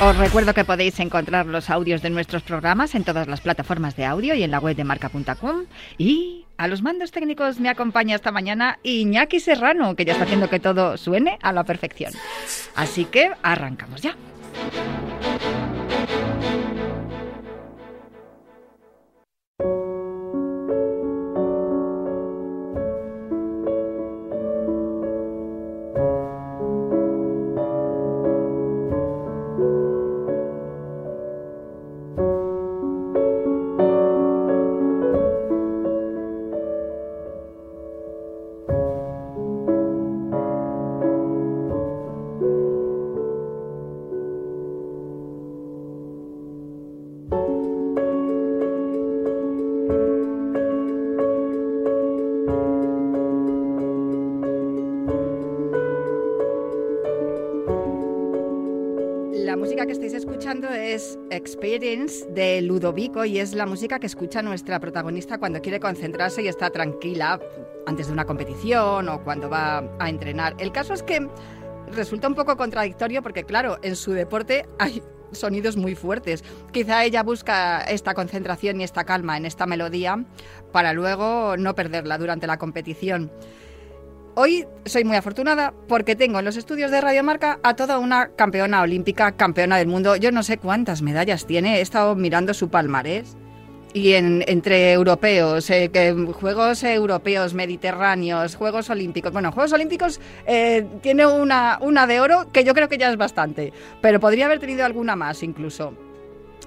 Os recuerdo que podéis encontrar los audios de nuestros programas en todas las plataformas de audio y en la web de marca.com. Y a los mandos técnicos me acompaña esta mañana Iñaki Serrano, que ya está haciendo que todo suene a la perfección. Así que arrancamos ya. Es Experience de Ludovico y es la música que escucha nuestra protagonista cuando quiere concentrarse y está tranquila antes de una competición o cuando va a entrenar. El caso es que resulta un poco contradictorio porque, claro, en su deporte hay sonidos muy fuertes. Quizá ella busca esta concentración y esta calma en esta melodía para luego no perderla durante la competición. Hoy soy muy afortunada porque tengo en los estudios de Radio Marca a toda una campeona olímpica, campeona del mundo. Yo no sé cuántas medallas tiene, he estado mirando su palmarés. Y entre europeos, eh, Juegos Europeos, Mediterráneos, Juegos Olímpicos. Bueno, Juegos Olímpicos eh, tiene una, una de oro que yo creo que ya es bastante, pero podría haber tenido alguna más incluso.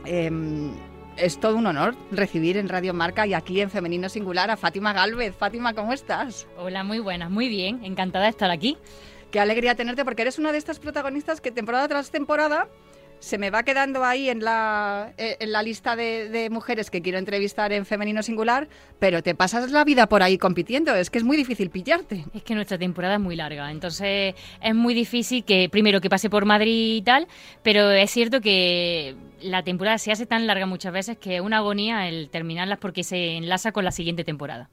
Em, es todo un honor recibir en Radio Marca y aquí en Femenino Singular a Fátima Galvez. Fátima, ¿cómo estás? Hola, muy buenas, muy bien, encantada de estar aquí. Qué alegría tenerte porque eres una de estas protagonistas que temporada tras temporada se me va quedando ahí en la, eh, en la lista de, mujeres que quiero entrevistar en femenino singular, pero te pasas la vida por ahí compitiendo, es que es muy difícil pillarte. Es que nuestra temporada es muy larga, entonces es muy difícil que primero que pase por Madrid y tal, pero es cierto que la temporada se hace tan larga muchas veces que es una agonía el terminarlas porque se enlaza con la siguiente temporada.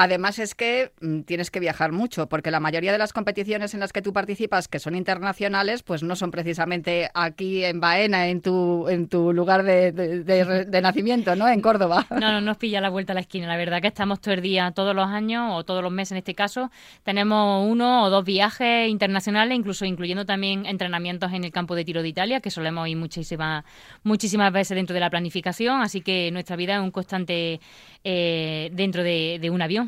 Además es que mm, tienes que viajar mucho, porque la mayoría de las competiciones en las que tú participas, que son internacionales, pues no son precisamente aquí en Baena, en tu, en tu lugar de, nacimiento, ¿no? En Córdoba. No, no nos pilla la vuelta a la esquina. La verdad que estamos todo el día, todos los años o todos los meses en este caso, tenemos uno o dos viajes internacionales, incluso incluyendo también entrenamientos en el campo de tiro de Italia, que solemos ir muchísimas, muchísimas veces dentro de la planificación, así que nuestra vida es un constante eh, dentro de un avión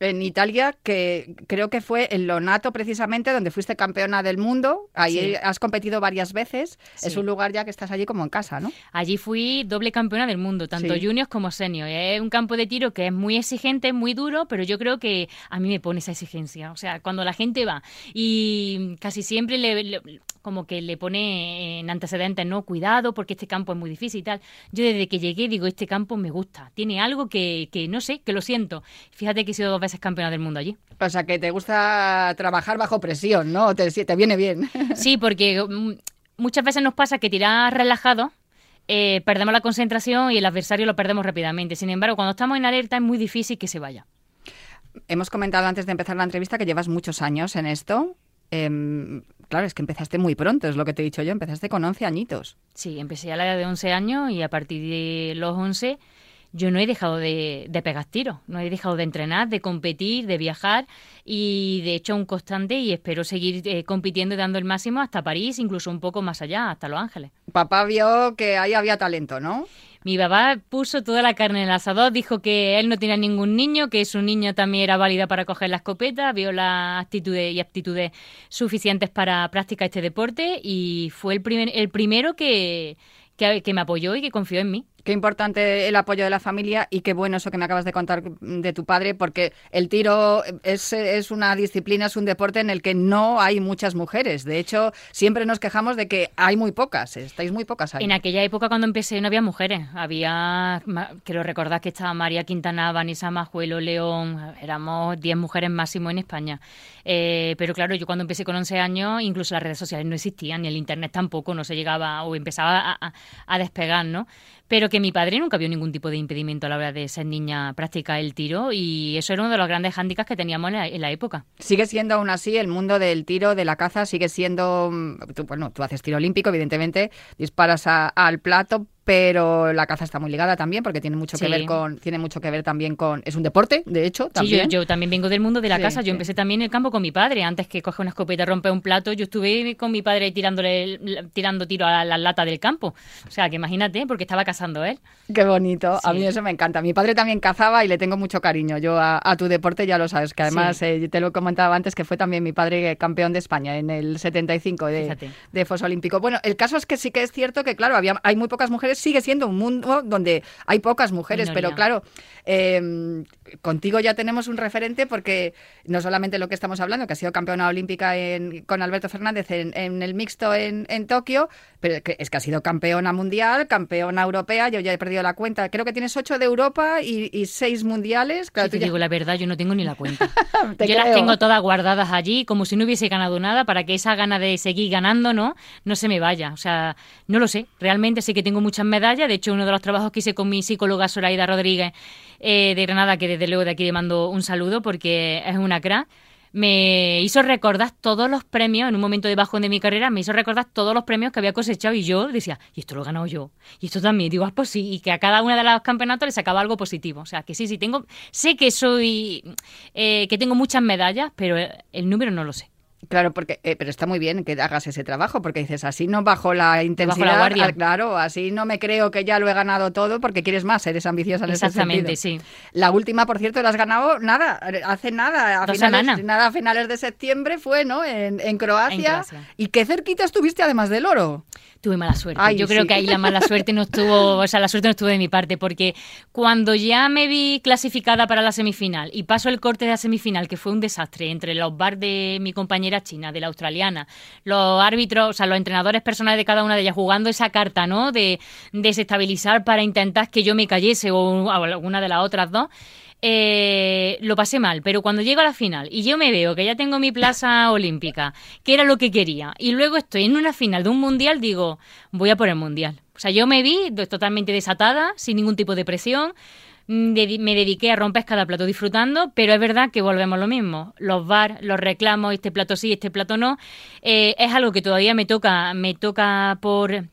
en Italia, que creo que fue en Lonato precisamente, donde fuiste campeona del mundo. Ahí has competido varias veces. Es un lugar ya que estás allí como en casa, ¿no? Allí fui doble campeona del mundo, tanto juniors como senior. Es un campo de tiro que es muy exigente, muy duro, pero yo creo que a mí me pone esa exigencia. O sea, cuando la gente va y casi siempre le, como que le pone en antecedentes, no, cuidado, porque este campo es muy difícil y tal. Yo desde que llegué digo, este campo me gusta. Tiene algo que, que no sé, que lo siento. Fíjate que he sido dos veces es campeona del mundo allí. O sea, que te gusta trabajar bajo presión, ¿no? Te, te viene bien. Sí, porque mm, muchas veces nos pasa que tirar relajado eh, perdemos la concentración y el adversario lo perdemos rápidamente. Sin embargo, cuando estamos en alerta es muy difícil que se vaya. Hemos comentado antes de empezar la entrevista que llevas muchos años en esto. Em, claro, es que empezaste muy pronto, es lo que te he dicho yo, empezaste con 11 añitos. Sí, empecé a la edad de 11 años y a partir de los 11 yo no he dejado de, de pegar tiros, no he dejado de entrenar, de competir, de viajar y de hecho un constante y espero seguir eh, compitiendo y dando el máximo hasta París, incluso un poco más allá, hasta Los Ángeles. Papá vio que ahí había talento, ¿no? Mi papá puso toda la carne en el asador, dijo que él no tenía ningún niño, que su niño también era válida para coger la escopeta, vio las actitudes y aptitudes suficientes para practicar este deporte y fue el, primer, el primero que, que me apoyó y que confió en mí. Qué importante el apoyo de la familia y qué bueno eso que me acabas de contar de tu padre, porque el tiro es, una disciplina, es un deporte en el que no hay muchas mujeres. De hecho, siempre nos quejamos de que hay muy pocas, estáis muy pocas ahí. En aquella época cuando empecé no había mujeres, había, quiero recordar que estaba María Quintana, Vanessa Majuelo, León, éramos 10 mujeres máximo en España. Eh, pero claro, yo cuando empecé con 11 años, incluso las redes sociales no existían, ni el internet tampoco, no se llegaba o empezaba a despegar, ¿no? Pero que mi padre nunca vio ningún tipo de impedimento a la hora de ser niña practicar el tiro y eso era uno de los grandes hándicaps que teníamos en la, época. Sigue siendo aún así el mundo del tiro, de la caza, sigue siendo, mm, tú, bueno, tú haces tiro olímpico, evidentemente, disparas al plato, pero la caza está muy ligada también porque tiene mucho que ver con tiene mucho que ver también con es un deporte de hecho también. sí, yo, también vengo del mundo de la casa yo empecé también en el campo con mi padre. Antes que coge una escopeta y rompe un plato yo estuve con mi padre tirándole tirando tiro a la, lata del campo. O sea que imagínate porque estaba cazando él. Qué bonito. A mí eso me encanta. Mi padre también cazaba y le tengo mucho cariño. Yo a, tu deporte ya lo sabes que además eh, te lo comentaba antes que fue también mi padre campeón de España en el 75 de, de Foso Olímpico. Bueno el caso es que sí que es cierto que claro había hay muy pocas mujeres sigue siendo un mundo donde hay pocas mujeres, pero claro, em, contigo ya tenemos un referente porque no solamente lo que estamos hablando, que ha sido campeona olímpica con Alberto Fernández en, el mixto en, Tokio, pero es que ha sido campeona mundial, campeona europea, yo ya he perdido la cuenta, creo que tienes ocho de Europa y, seis mundiales. Claro, te digo la verdad, yo no tengo ni la cuenta. yo las tengo todas guardadas allí como si no hubiese ganado nada para que esa gana de seguir ganando no, no se me vaya. O sea, no lo sé, realmente sé que tengo muchas medallas, de hecho uno de los trabajos que hice con mi psicóloga Soraida Rodríguez eh, de Granada, que desde luego de aquí le mando un saludo porque es una crack, me hizo recordar todos los premios, en un momento de bajón de mi carrera, me hizo recordar todos los premios que había cosechado y yo decía, y esto lo he ganado yo, y esto también, digo, ah, pues sí, y que a cada una de los campeonatos le sacaba algo positivo. O sea, que sí, sí, tengo, sé que soy, eh, que tengo muchas medallas, pero el número no lo sé. Claro, porque, eh, pero está muy bien que hagas ese trabajo, porque dices, así no bajo la intensidad, bajo la guardia. claro, así no me creo que ya lo he ganado todo porque quieres más, eres ambiciosa en Exactamente, ese sentido. sí. La última, por cierto, la has ganado nada, hace nada, a finales, nada, a finales de septiembre fue, ¿no? En, Croacia. en Croacia. ¿Y qué cerquita estuviste además del oro? Tuve mala suerte. Yo creo que ahí la mala suerte no estuvo, o sea, la suerte no estuvo de mi parte, porque cuando ya me vi clasificada para la semifinal y paso el corte de la semifinal, que fue un desastre entre los bar de mi compañera china, de la australiana, los árbitros, o sea, los entrenadores personales de cada una de ellas jugando esa carta, ¿no? De desestabilizar para intentar que yo me cayese o alguna de las otras dos eh, lo pasé mal, pero cuando llego a la final y yo me veo que ya tengo mi plaza olímpica, que era lo que quería, y luego estoy en una final de un mundial, digo, voy a por el mundial. O sea, yo me vi totalmente desatada, sin ningún tipo de presión, mm, me dediqué a romper cada plato disfrutando, pero es verdad que volvemos lo mismo. Los bar, los reclamos, este plato sí, este plato no, eh, es algo que todavía me toca, me toca por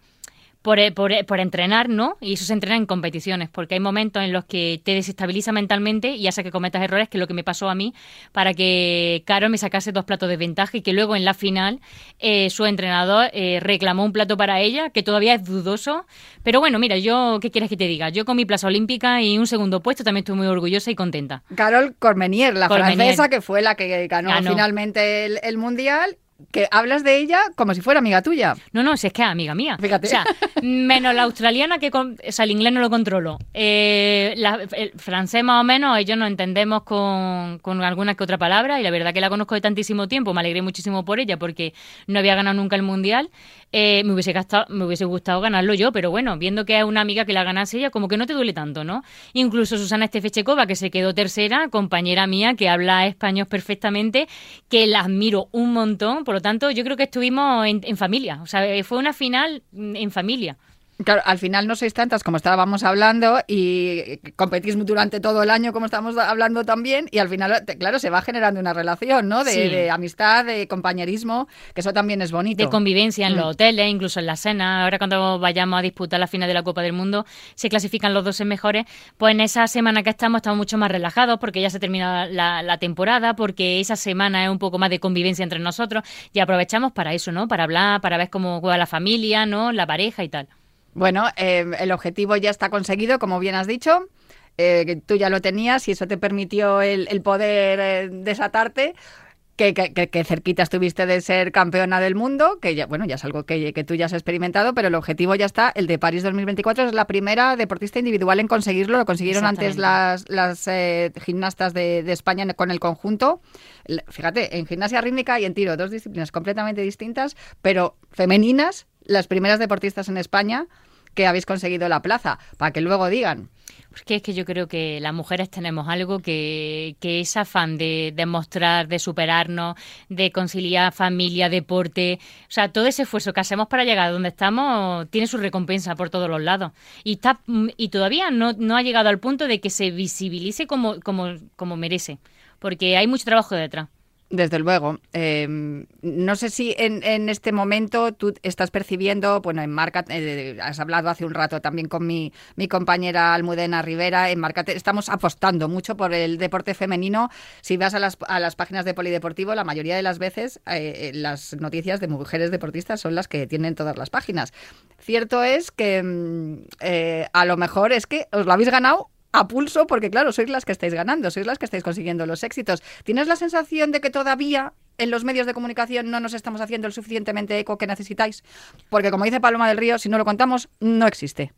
por, eh, por, eh, por, entrenar, ¿no? Y eso se entrena en competiciones, porque hay momentos en los que te desestabiliza mentalmente y hace que cometas errores, que es lo que me pasó a mí, para que Caro me sacase dos platos de ventaja y que luego en la final eh, su entrenador reclamó un plato para ella, que todavía es dudoso. Pero bueno, mira, yo, ¿qué quieres que te diga? Yo con mi plaza olímpica y un segundo puesto también estoy muy orgullosa y contenta. Carol Cormenier, la francesa, que fue la que ganó, finalmente el, el Mundial que hablas de ella como si fuera amiga tuya. No, no, si es que es amiga mía. Fíjate. O sea, menos la australiana que... Con, o sea, el inglés no lo controlo. Eh, el francés más o menos, ellos nos entendemos con, con alguna que otra palabra y la verdad que la conozco de tantísimo tiempo, me alegré muchísimo por ella porque no había ganado nunca el Mundial. Eh, me, hubiese gastado, me hubiese gustado ganarlo yo, pero bueno, viendo que es una amiga que la ganase ella, como que no te duele tanto, ¿no? Incluso Susana Estefechekova, que se quedó tercera, compañera mía, que habla español perfectamente, que la admiro un montón por lo tanto, yo creo que estuvimos en, familia. O sea, fue una final en familia. Claro, al final no sois tantas como estábamos hablando y competís durante todo el año como estamos hablando también y al final, claro, se va generando una relación, ¿no? De, amistad, de compañerismo, que eso también es bonito. De convivencia en mm. los hoteles, incluso en la cena. Ahora cuando vayamos a disputar la final de la Copa del Mundo, se clasifican los dos mejores. Pues en esa semana que estamos estamos mucho más relajados porque ya se termina la, la temporada, porque esa semana es un poco más de convivencia entre nosotros y aprovechamos para eso, ¿no? Para hablar, para ver cómo juega la familia, ¿no? La pareja y tal. Bueno, eh, el objetivo ya está conseguido, como bien has dicho. Eh, tú ya lo tenías y eso te permitió el, poder eh, desatarte. Que, que, cerquita estuviste de ser campeona del mundo, que ya, bueno, ya es algo que, tú ya has experimentado, pero el objetivo ya está. El de París 2024 es la primera deportista individual en conseguirlo. Lo consiguieron antes las, las gimnastas de, de, España con el conjunto. Fíjate, en gimnasia rítmica y en tiro, dos disciplinas completamente distintas, pero femeninas, las primeras deportistas en España que habéis conseguido la plaza, para que luego digan. Porque es que yo creo que las mujeres tenemos algo que, que es afán de demostrar, de superarnos, de conciliar familia, deporte. O sea, todo ese esfuerzo que hacemos para llegar a donde estamos tiene su recompensa por todos los lados. Y, está, y todavía no, no ha llegado al punto de que se visibilice como, como, como merece. Porque hay mucho trabajo detrás. Desde luego. Em, no sé si en, este momento tú estás percibiendo, bueno, en Marca, eh, has hablado hace un rato también con mi, mi compañera Almudena Rivera, en Marca estamos apostando mucho por el deporte femenino. Si vas a las, a las páginas de Polideportivo, la mayoría de las veces eh, las noticias de mujeres deportistas son las que tienen todas las páginas. Cierto es que mm, eh, a lo mejor es que os lo habéis ganado a pulso porque, claro, sois las que estáis ganando, sois las que estáis consiguiendo los éxitos. ¿Tienes la sensación de que todavía en los medios de comunicación no nos estamos haciendo el suficientemente eco que necesitáis? Porque, como dice Paloma del Río, si no lo contamos, no existe.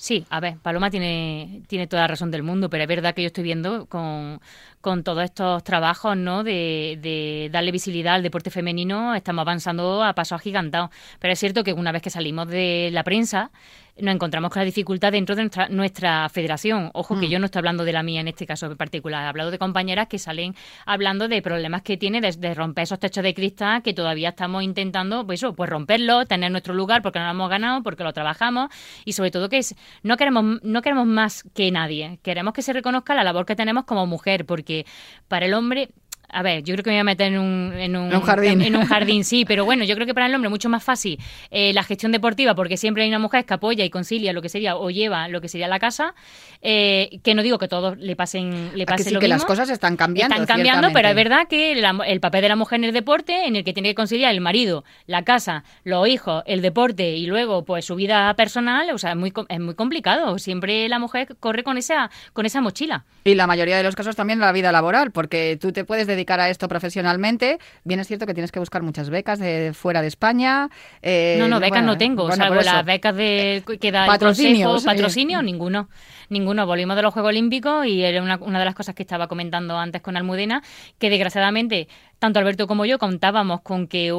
Sí, a ver, Paloma tiene, tiene toda la razón del mundo, pero es verdad que yo estoy viendo con, con todos estos trabajos ¿no? De, de, darle visibilidad al deporte femenino, estamos avanzando a paso agigantado. Pero es cierto que una vez que salimos de la prensa, nos encontramos con la dificultad dentro de nuestra, nuestra federación. Ojo que mm. yo no estoy hablando de la mía en este caso en particular, he hablado de compañeras que salen hablando de problemas que tiene de, romper esos techos de cristal que todavía estamos intentando, pues eso, pues romperlo, tener nuestro lugar porque no lo hemos ganado, porque lo trabajamos y sobre todo que es, no queremos no queremos más que nadie, queremos que se reconozca la labor que tenemos como mujer, porque para el hombre a ver, yo creo que me voy a meter en un, en un, jardín. En, un jardín, sí, pero bueno, yo creo que para el hombre es mucho más fácil eh, la gestión deportiva porque siempre hay una mujer que apoya y concilia lo que sería o lleva lo que sería la casa, eh, que no digo que todos le pasen, le pase que que las cosas están cambiando. Están cambiando, pero es verdad que el papel de la mujer en el deporte, en el que tiene que conciliar el marido, la casa, los hijos, el deporte y luego pues su vida personal, o sea, es muy, es muy complicado. Siempre la mujer corre con esa, con esa mochila. Y la mayoría de los casos también la vida laboral, porque tú te puedes dedicar dedicar a esto profesionalmente, bien es cierto que tienes que buscar muchas becas de fuera de España. Eh, no, no, becas no tengo, salvo las becas de que da patrocinio, patrocinio, ninguno. Ninguno. Volvimos de los Juegos Olímpicos y era una, una de las cosas que estaba comentando antes con Almudena, que desgraciadamente tanto Alberto como yo contábamos con que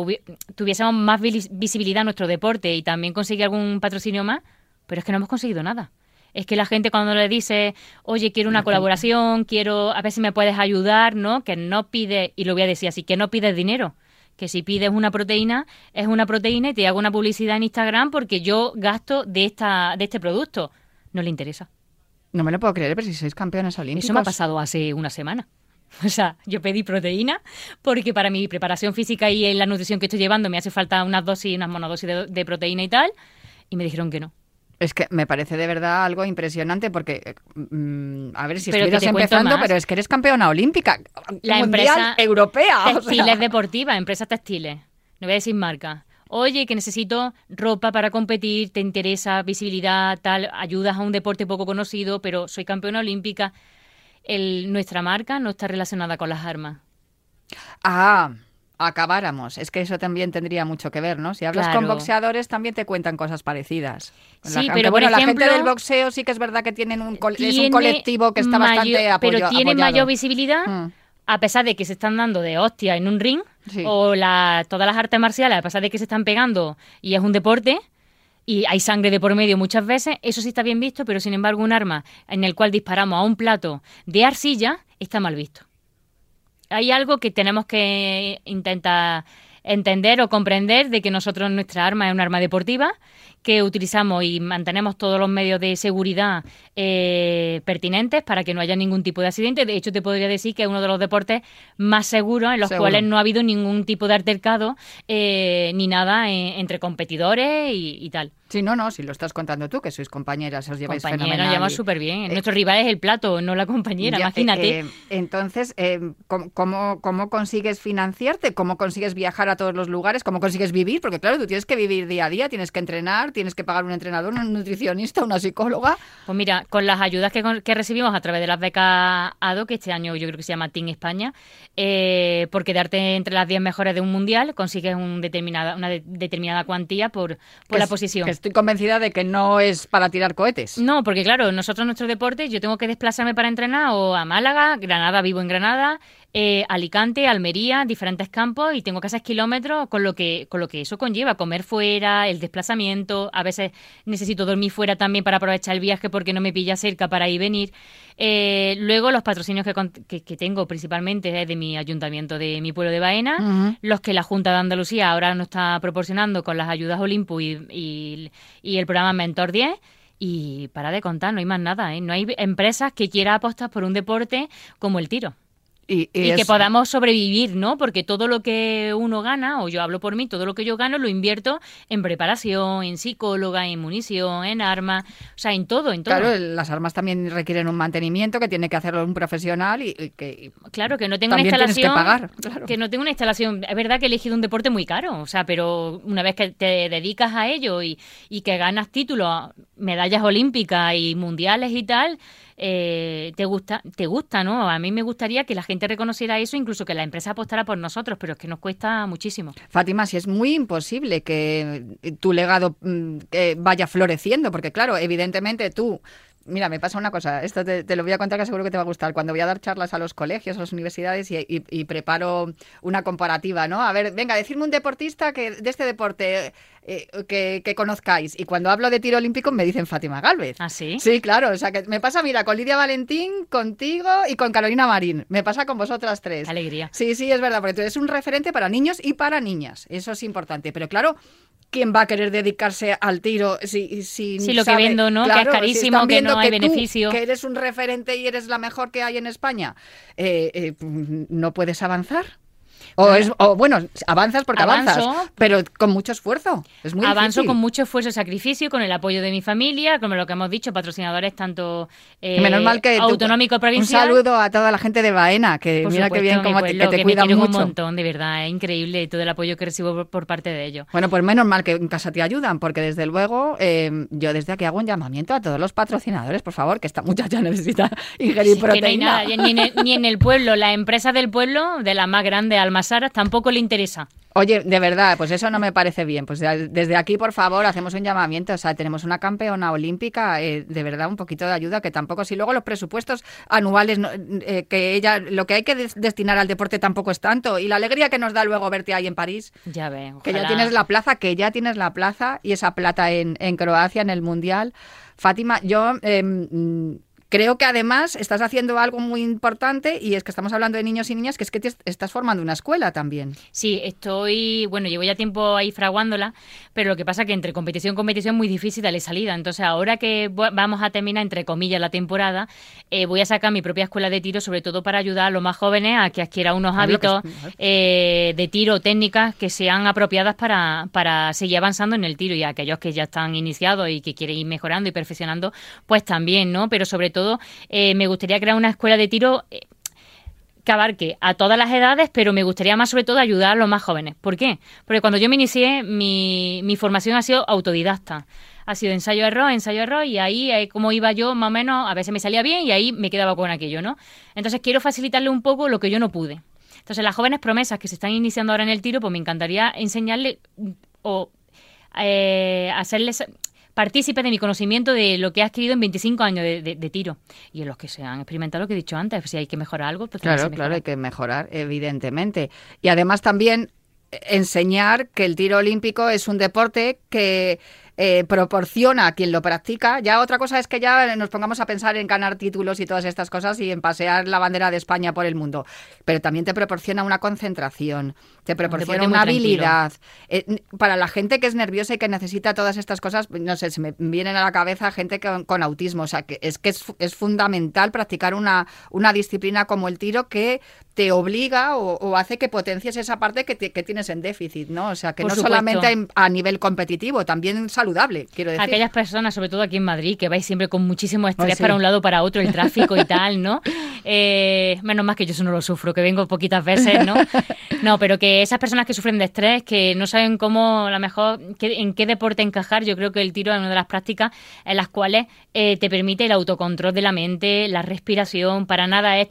tuviésemos más visibilidad en nuestro deporte y también conseguir algún patrocinio más, pero es que no hemos conseguido nada. Es que la gente cuando le dice, oye, quiero una colaboración, quiero, a ver si me puedes ayudar, ¿no? Que no pide, y lo voy a decir así, que no pides dinero. Que si pides una proteína, es una proteína y te hago una publicidad en Instagram porque yo gasto de, esta, de este producto. No le interesa. No me lo puedo creer, pero si sois campeones olímpicos. Eso me ha pasado hace una semana. O sea, yo pedí proteína porque para mi preparación física y en la nutrición que estoy llevando me hace falta unas dosis, unas monodosis de proteína y tal. Y me dijeron que no. Es que me parece de verdad algo impresionante porque, mm, a ver si estuvieras empezando, pero es que eres campeona olímpica, la empresa europea. Textiles deportiva, empresa textiles. No voy a decir marca. Oye, que necesito ropa para competir, te interesa visibilidad, tal, ayudas a un deporte poco conocido, pero soy campeona olímpica. El, nuestra marca no está relacionada con las armas. Ah, acabáramos. Es que eso también tendría mucho que ver, ¿no? Si hablas con boxeadores también te cuentan cosas parecidas. Sí, pero bueno, la gente del boxeo sí que es verdad que tienen un es un colectivo que está bastante apoyado. Pero tiene mayor visibilidad. Mm. A pesar de que se están dando de hostia en un ring, o la, todas las artes marciales, a pesar de que se están pegando y es un deporte, y hay sangre de por medio muchas veces, eso sí está bien visto, pero sin embargo un arma en el cual disparamos a un plato de arcilla está mal visto hay algo que tenemos que intentar entender o comprender de que nosotros nuestra arma es un arma deportiva, que utilizamos y mantenemos todos los medios de seguridad eh, pertinentes para que no haya ningún tipo de accidente. De hecho, te podría decir que es uno de los deportes más seguros en los cuales no ha habido ningún tipo de altercado eh, ni nada entre competidores y tal. Sí, no, no, si lo estás contando tú, que sois compañeras, os lleváis Compañera, nos llevamos súper bien. Eh, Nuestro rival es el plato, no la compañera, imagínate. Eh, entonces, eh, ¿cómo, ¿cómo, consigues financiarte? ¿Cómo consigues viajar a todos los lugares? ¿Cómo consigues vivir? Porque claro, tú tienes que vivir día a día, tienes que entrenar, tienes que pagar un entrenador, un nutricionista, una psicóloga. Pues mira, con las ayudas que, que recibimos a través de las becas ADO, que este año yo creo que se llama Team España, por quedarte entre las 10 mejores de un mundial, consigues un determinada, una determinada cuantía por, por la posición estoy convencida de que no es para tirar cohetes. No, porque claro, nosotros nuestros deportes, yo tengo que desplazarme para entrenar o a Málaga, Granada, vivo en Granada, eh, Alicante, Almería, diferentes campos y tengo que hacer kilómetros con lo que con lo que eso conlleva, comer fuera, el desplazamiento, a veces necesito dormir fuera también para aprovechar el viaje porque no me pilla cerca para ir y venir. Eh, luego los patrocinios que, que, tengo principalmente es de mi ayuntamiento de mi pueblo de Baena, los que la Junta de Andalucía ahora nos está proporcionando con las ayudas Olimpo y, y, el programa Mentor 10 y para de contar, no hay más nada, ¿eh? no hay empresas que quieran apostar por un deporte como el tiro. Y, que podamos sobrevivir, ¿no? Porque todo lo que uno gana, o yo hablo por mí, todo lo que yo gano lo invierto en preparación, en psicóloga, en munición, en armas, o sea, en todo, en todo. Claro, las armas también requieren un mantenimiento que tiene que hacerlo un profesional y, que claro que no tengo una instalación que, pagar, que no tengo una instalación. Es verdad que he elegido un deporte muy caro, o sea, pero una vez que te dedicas a ello y, y que ganas títulos, medallas olímpicas y mundiales y tal eh, te gusta, te gusta, ¿no? A mí me gustaría que la gente reconociera eso, incluso que la empresa apostara por nosotros, pero es que nos cuesta muchísimo. Fátima, si es muy imposible que tu legado mm, vaya floreciendo, porque claro, evidentemente tú Mira, me pasa una cosa, esto te, lo voy a contar que seguro que te va a gustar. Cuando voy a dar charlas a los colegios, a las universidades y, preparo una comparativa, ¿no? A ver, venga, decirme un deportista que de este deporte eh, que, conozcáis. Y cuando hablo de tiro olímpico me dicen Fátima Galvez. ¿Ah, sí? Sí, claro. O sea, que me pasa, mira, con Lidia Valentín, contigo y con Carolina Marín. Me pasa con vosotras tres. Alegría. Sí, sí, es verdad, porque tú eres un referente para niños y para niñas. Eso es importante. Pero claro, ¿quién va a querer dedicarse al tiro si, si, si lo que vendo, ¿no? que es carísimo, que no hay beneficio. que eres un referente y eres la mejor que hay en España, eh, eh, no puedes avanzar. O, es, o bueno, avanzas porque avanzas, pero con mucho esfuerzo. Es muy Avanzo con mucho esfuerzo y sacrificio, con el apoyo de mi familia, como lo que hemos dicho, patrocinadores tanto eh, Menos mal que autonómico provincial. Un saludo a toda la gente de Baena, que mira qué bien como te, que te cuidan mucho. un montón, de verdad, es increíble todo el apoyo que recibo por, parte de ellos. Bueno, pues menos mal que en casa te ayudan, porque desde luego eh, yo desde aquí hago un llamamiento a todos los patrocinadores, por favor, que esta muchacha necesita ingerir proteína. Que no hay nada, ni en, el, pueblo, la empresa del pueblo, de la más grande, Almasaras, tampoco le interesa. Oye, de verdad, pues eso no me parece bien. Pues desde aquí, por favor, hacemos un llamamiento. O sea, tenemos una campeona olímpica, eh, de verdad, un poquito de ayuda, que tampoco, si luego los presupuestos anuales, eh, que ella, lo que hay que destinar al deporte tampoco es tanto. Y la alegría que nos da luego verte ahí en París. Ya ve, Que ya tienes la plaza, que ya tienes la plaza y esa plata en, en Croacia, en el Mundial. Fátima, yo... Eh, Creo que además estás haciendo algo muy importante y es que estamos hablando de niños y niñas, que es que te estás formando una escuela también. Sí, estoy, bueno, llevo ya tiempo ahí fraguándola, pero lo que pasa es que entre competición y competición es muy difícil darle salida. Entonces, ahora que vamos a terminar, entre comillas, la temporada, eh, voy a sacar mi propia escuela de tiro, sobre todo para ayudar a los más jóvenes a que adquieran unos hábitos eh, de tiro, técnicas que sean apropiadas para, para seguir avanzando en el tiro y a aquellos que ya están iniciados y que quieren ir mejorando y perfeccionando, pues también, ¿no? Pero sobre todo eh, me gustaría crear una escuela de tiro eh, que abarque a todas las edades, pero me gustaría más sobre todo ayudar a los más jóvenes. ¿Por qué? Porque cuando yo me inicié, mi, formación ha sido autodidacta. Ha sido ensayo-error, ensayo-error, y ahí, eh, como iba yo, más o menos, a veces me salía bien y ahí me quedaba con aquello, ¿no? Entonces quiero facilitarle un poco lo que yo no pude. Entonces, las jóvenes promesas que se están iniciando ahora en el tiro, pues me encantaría enseñarle o hacerles partícipe de mi conocimiento de lo que he adquirido en 25 años de, tiro y en los que se han experimentado lo que he dicho antes. Si hay que mejorar algo, pues claro, claro, hay que mejorar, evidentemente. Y además también enseñar que el tiro olímpico es un deporte que eh, proporciona a quien lo practica. Ya otra cosa es que ya nos pongamos a pensar en ganar títulos y todas estas cosas y en pasear la bandera de España por el mundo. Pero también te proporciona una concentración, te proporciona una habilidad. Eh, para la gente que es nerviosa y que necesita todas estas cosas, no sé, se me vienen a la cabeza gente con, autismo. O sea, que es que es, fundamental practicar una, una disciplina como el tiro que te obliga o, hace que potencies esa parte que, tienes en déficit, ¿no? O sea, que no solamente a nivel competitivo, también saludable, quiero decir. Aquellas personas, sobre todo aquí en Madrid, que vais siempre con muchísimo estrés para un lado para otro, el tráfico y tal, ¿no? Eh, menos más que yo eso no lo sufro, que vengo poquitas veces, ¿no? No, pero que esas personas que sufren de estrés, que no saben cómo, a lo mejor, en qué deporte encajar, yo creo que el tiro es una de las prácticas en las cuales eh, te permite el autocontrol de la mente, la respiración, para nada es,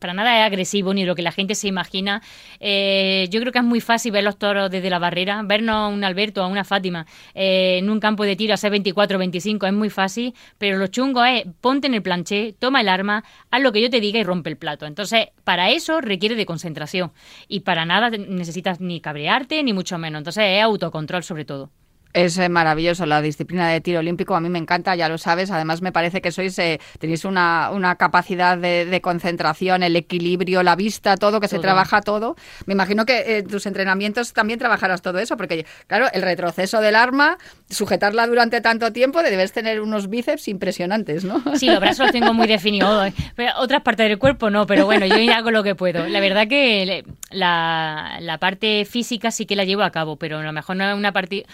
para nada es agresivo ni lo que la gente se imagina. Eh, yo creo que es muy fácil ver los toros desde la barrera, vernos a un Alberto, a una Fátima eh, en un campo de tiro a ser 24 o 25 es muy fácil, pero lo chungo es ponte en el planché, toma el arma, haz lo que yo te diga y rompe el plato. Entonces, para eso requiere de concentración y para nada necesitas ni cabrearte ni mucho menos. Entonces, es autocontrol sobre todo. Es eh, maravilloso la disciplina de tiro olímpico, a mí me encanta, ya lo sabes. Además, me parece que sois eh, tenéis una, una capacidad de, concentración, el equilibrio, la vista, todo, que se trabaja todo. Me imagino que en tus entrenamientos también trabajarás todo eso, porque, claro, el retroceso del arma, sujetarla durante tanto tiempo, debes tener unos bíceps impresionantes, ¿no? Sí, los brazos los tengo muy definidos. Otras partes del cuerpo no, pero bueno, yo hago lo que puedo. La verdad que la, la parte física sí que la llevo a cabo, pero a lo mejor no es una parte.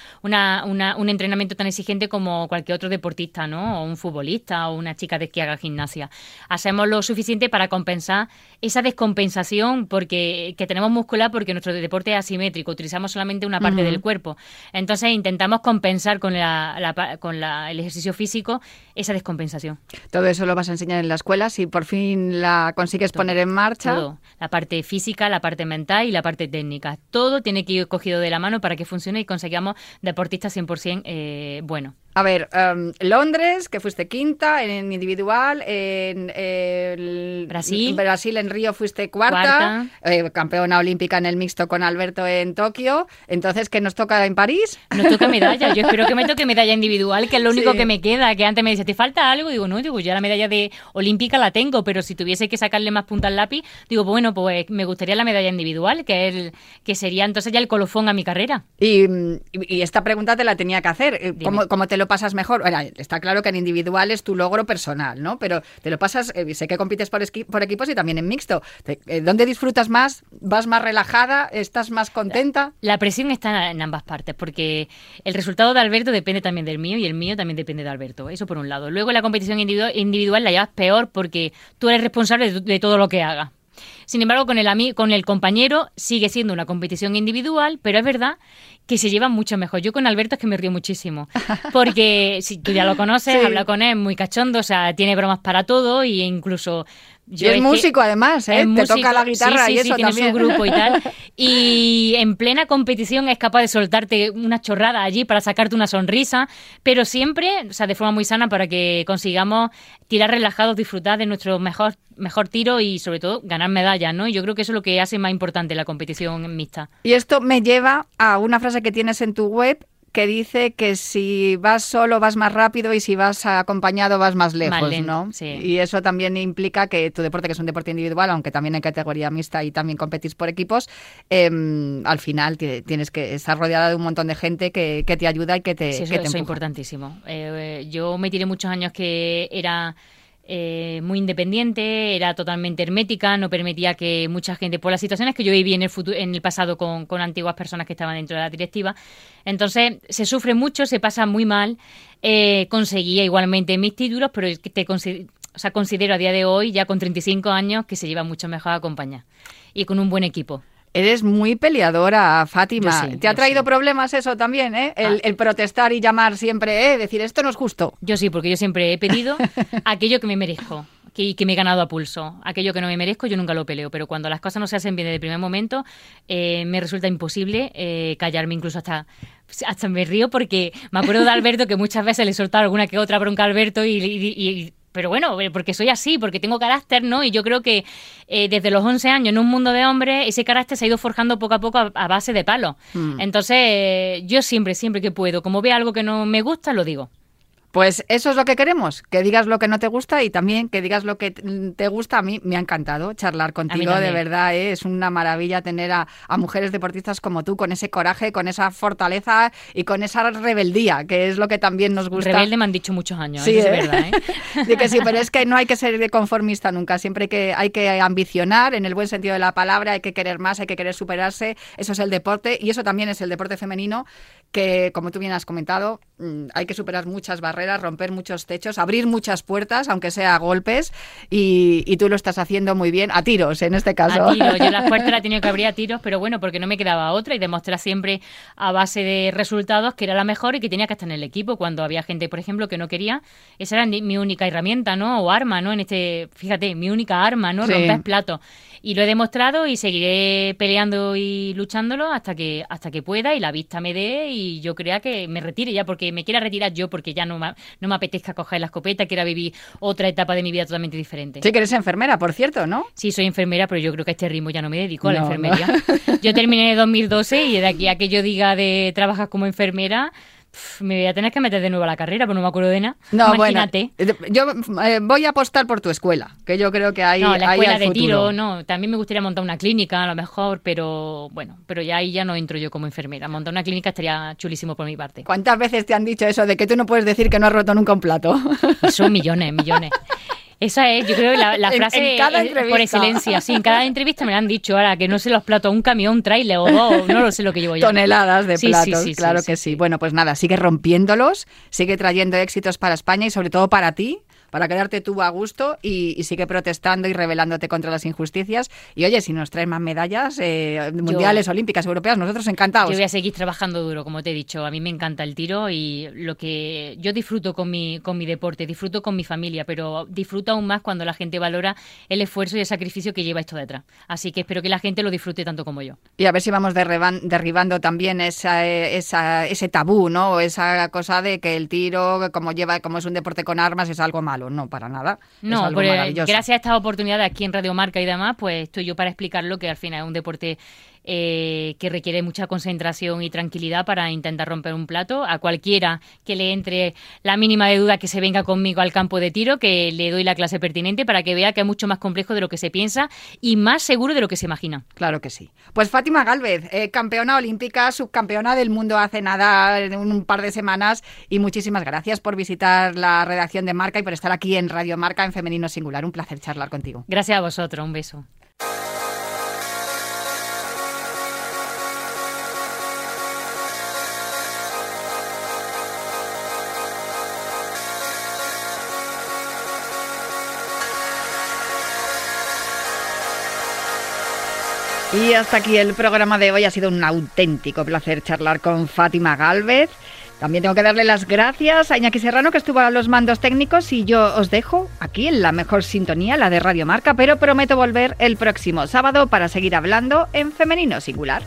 Una un entrenamiento tan exigente como cualquier otro deportista, ¿no? O un futbolista o una chica de que haga gimnasia. Hacemos lo suficiente para compensar esa descompensación porque que tenemos muscular porque nuestro deporte es asimétrico, utilizamos solamente una parte del cuerpo. Entonces intentamos compensar con, la, con el ejercicio físico esa descompensación. Todo eso lo vas a enseñar en la escuela si por fin la consigues poner en marcha. Todo. La parte física, la parte mental y la parte técnica. Todo tiene que ir cogido de la mano para que funcione y consigamos deportistas 100% eh, bueno. A ver, em, Londres, que fuiste quinta en individual, en Brasil. Brasil, en Río fuiste cuarta, eh, campeona olímpica en el mixto con Alberto en Tokio. Entonces, ¿qué nos toca en París? Nos toca medalla. Yo espero que me toque medalla individual, que es lo único que me queda. Que antes me dice, ¿te falta algo? Digo, no, digo, ya la medalla de olímpica la tengo, pero si tuviese que sacarle más punta al lápiz, digo, bueno, pues me gustaría la medalla individual, que, es que sería entonces ya el colofón a mi carrera. Y, esta pregunta te la tenía que hacer. Eh, ¿Cómo, ¿Cómo, te lo pasas mejor. está claro que en individual es tu logro personal, ¿no? Pero te lo pasas, eh, sé que compites por, por, equipos y también en mixto. Eh, ¿Dónde disfrutas más? ¿Vas más relajada? ¿Estás más contenta? La, presión está en ambas partes, porque el resultado de Alberto depende también del mío y el mío también depende de Alberto. Eso por un lado. Luego la competición individual, individual la llevas peor porque tú eres responsable de todo lo que haga. Sin embargo, con el, con el compañero sigue siendo una competición individual, pero es verdad que se llevan mucho mejor. Yo con Alberto es que me río muchísimo, porque si tú ya lo conoces, habla con él, muy cachondo, o sea, tiene bromas para todo e incluso y es, músico además, ¿eh? Te toca la guitarra y eso tiene también. su grupo y tal. Y en plena competición es capaz de soltarte una chorrada allí para sacarte una sonrisa, pero siempre, o sea, de forma muy sana para que consigamos tirar relajados, disfrutar de nuestro mejor mejor tiro y sobre todo ganar medallas, ¿no? Y yo creo que eso es lo que hace más importante la competición mixta. Y esto me lleva a una frase que tienes en tu web que dice que si vas solo vas más rápido y si vas acompañado vas más lejos, ¿no? Y eso también implica que tu deporte, que es un deporte individual, aunque también en categoría mixta y también competís por equipos, em, al final tienes que estar rodeada de un montón de gente que, te ayuda y que te, sí, eso, es importantísimo. Eh, yo me tiré muchos años que era eh, muy independiente, era totalmente hermética, no permitía que mucha gente, por las situaciones que yo viví en el, futuro, en el pasado con, antiguas personas que estaban dentro de la directiva, entonces se sufre mucho, se pasa muy mal, eh, conseguía igualmente mis títulos, pero te o sea, considero a día de hoy, ya con 35 años, que se lleva mucho mejor a acompañar y con un buen equipo. Eres muy peleadora, Fátima. ¿Te ha traído problemas eso también, eh? Ah. El, protestar y llamar siempre, eh? Decir, esto no es justo. Yo sí, porque yo siempre he pedido aquello que me merezco. Que, que, me he ganado a pulso. Aquello que no me merezco, yo nunca lo peleo. Pero cuando las cosas no se hacen bien desde el primer momento, eh, me resulta imposible eh, callarme, incluso hasta hasta me río porque me acuerdo de Alberto que muchas veces le soltaba alguna que otra bronca a Alberto y, pero bueno, eh, porque soy así, porque tengo carácter, ¿no? Y yo creo que eh, desde los 11 años en un mundo de hombres, ese carácter se ha ido forjando poco a poco a, base de palo. Mm. Entonces, yo siempre, siempre que puedo, como veo algo que no me gusta, lo digo. Pues eso es lo que queremos, que digas lo que no te gusta y también que digas lo que te gusta. A mí me ha encantado charlar contigo, de verdad, ¿eh? es una maravilla tener a, mujeres deportistas como tú, con ese coraje, con esa fortaleza y con esa rebeldía, que es lo que también nos gusta. Rebelde me han dicho muchos años, sí, es ¿eh? verdad. ¿eh? que sí, pero es que no hay que ser conformista nunca, siempre que, hay que ambicionar en el buen sentido de la palabra, hay que querer más, hay que querer superarse, eso es el deporte y eso también es el deporte femenino que, como tú bien has comentado, mm, hay que superar muchas barreras, romper muchos techos, abrir muchas puertas, aunque sea a golpes, y, tú lo estás haciendo muy bien, a tiros en este caso. A tiros, yo la puerta la he tenido que abrir a tiros, pero bueno, porque no me quedaba otra y demostrar siempre a base de resultados que era la mejor y que tenía que estar en el equipo cuando había gente, por ejemplo, que no quería. Esa era mi única herramienta, ¿no? O arma, ¿no? En este, fíjate, mi única arma, ¿no? Romper plato. Y lo he demostrado y seguiré peleando y luchándolo hasta que hasta que pueda y la vista me dé y yo crea que me retire ya porque me quiera retirar yo porque ya no me, no me apetezca coger la escopeta, quiera vivir otra etapa de mi vida totalmente diferente. Sí, que eres enfermera, por cierto, ¿no? Sí, soy enfermera, pero yo creo que a este ritmo ya no me dedico a la enfermería. Yo terminé en 2012 y de aquí a que yo diga de trabajar como enfermera me voy a tener que meter de nuevo a la carrera, pero no me acuerdo de nada. No, Imagínate. Bueno, yo eh, voy a apostar por tu escuela, que yo creo que hay. No, la escuela de tiro, no. También me gustaría montar una clínica, a lo mejor, pero bueno, pero ya ahí ya no entro yo como enfermera. Montar una clínica estaría chulísimo por mi parte. ¿Cuántas veces te han dicho eso de que tú no puedes decir que no has roto nunca un plato? Son millones, millones. Esa es, yo creo, la, la frase por excelencia. Sí, en cada entrevista me la han dicho ahora que no se los plato a un camión, un trailer o no lo sé lo que llevo ya. Toneladas de platos, claro que sí. Bueno, pues nada, sigue rompiéndolos, sigue trayendo éxitos para España y sobre todo para ti, para quedarte tú a gusto y, sigue protestando y rebelándote contra las injusticias. Y oye, si nos traen más medallas eh, mundiales, olímpicas, europeas, nosotros encantados. Yo voy a seguir trabajando duro, como te he dicho. A mí me encanta el tiro y lo que yo disfruto con mi, con mi deporte, disfruto con mi familia, pero disfruto aún más cuando la gente valora el esfuerzo y el sacrificio que lleva esto detrás. Así que espero que la gente lo disfrute tanto como yo. Y a ver si vamos derribando también esa, esa, ese tabú, ¿no? Esa cosa de que el tiro, como lleva, como es un deporte con armas, es algo malo no, para nada. No, gracias a esta oportunidad aquí en Radio Marca y demás, pues estoy yo para explicarlo que al final es un deporte eh, que requiere mucha concentración y tranquilidad para intentar romper un plato. A cualquiera que le entre la mínima de duda que se venga conmigo al campo de tiro, que le doy la clase pertinente para que vea que es mucho más complejo de lo que se piensa y más seguro de lo que se imagina. Claro que sí. Pues Fátima Galvez, eh, campeona olímpica, subcampeona del mundo hace nada, un par de semanas, y muchísimas gracias por visitar la redacción de Marca y por estar aquí en Radio Marca en Femenino Singular. Un placer charlar contigo. Gracias a vosotros, un beso. Y hasta aquí el programa de hoy. Ha sido un auténtico placer charlar con Fátima Galvez. También tengo que darle las gracias a Iñaki Serrano que estuvo a los mandos técnicos y yo os dejo aquí en la mejor sintonía, la de Radio Marca, pero prometo volver el próximo sábado para seguir hablando en femenino singular.